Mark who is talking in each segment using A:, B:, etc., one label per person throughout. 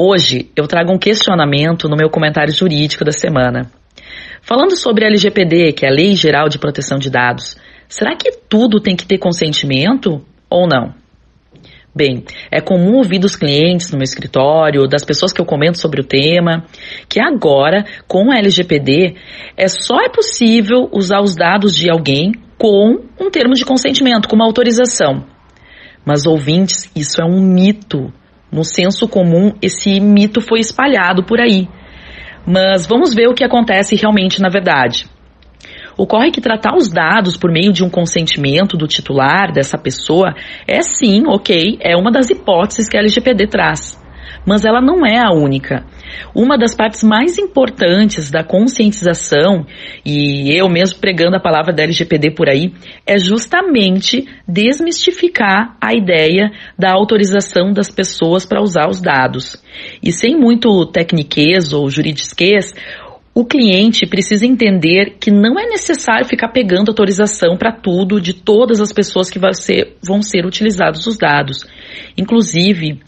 A: Hoje eu trago um questionamento no meu comentário jurídico da semana. Falando sobre a LGPD, que é a Lei Geral de Proteção de Dados, será que tudo tem que ter consentimento ou não? Bem, é comum ouvir dos clientes no meu escritório, das pessoas que eu comento sobre o tema, que agora, com a LGPD, é só é possível usar os dados de alguém com um termo de consentimento, com uma autorização. Mas, ouvintes, isso é um mito. No senso comum, esse mito foi espalhado por aí. Mas vamos ver o que acontece realmente na verdade. Ocorre que tratar os dados por meio de um consentimento do titular dessa pessoa é sim, ok, é uma das hipóteses que a LGPD traz. Mas ela não é a única. Uma das partes mais importantes da conscientização, e eu mesmo pregando a palavra da LGPD por aí, é justamente desmistificar a ideia da autorização das pessoas para usar os dados. E sem muito tecniquez ou juridisquez, o cliente precisa entender que não é necessário ficar pegando autorização para tudo de todas as pessoas que ser, vão ser utilizados os dados. Inclusive,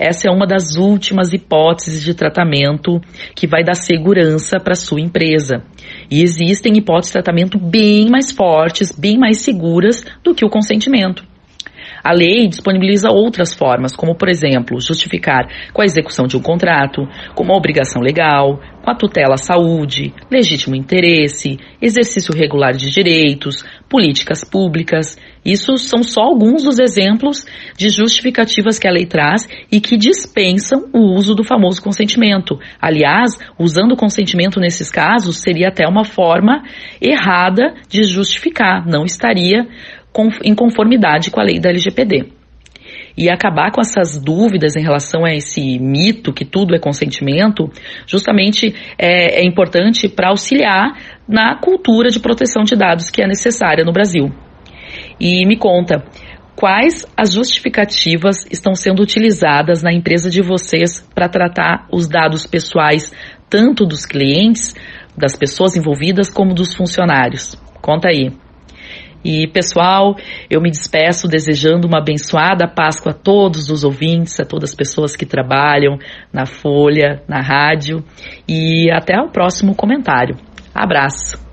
A: essa é uma das últimas hipóteses de tratamento que vai dar segurança para sua empresa. E existem hipóteses de tratamento bem mais fortes, bem mais seguras do que o consentimento. A lei disponibiliza outras formas, como, por exemplo, justificar com a execução de um contrato, com uma obrigação legal, com a tutela à saúde, legítimo interesse, exercício regular de direitos, políticas públicas. Isso são só alguns dos exemplos de justificativas que a lei traz e que dispensam o uso do famoso consentimento. Aliás, usando o consentimento nesses casos seria até uma forma errada de justificar, não estaria em conformidade com a lei da LGPD. E acabar com essas dúvidas em relação a esse mito que tudo é consentimento, justamente é, é importante para auxiliar na cultura de proteção de dados que é necessária no Brasil. E me conta, quais as justificativas estão sendo utilizadas na empresa de vocês para tratar os dados pessoais, tanto dos clientes, das pessoas envolvidas, como dos funcionários? Conta aí. E, pessoal, eu me despeço desejando uma abençoada Páscoa a todos os ouvintes, a todas as pessoas que trabalham na Folha, na rádio. E até o próximo comentário. Abraço.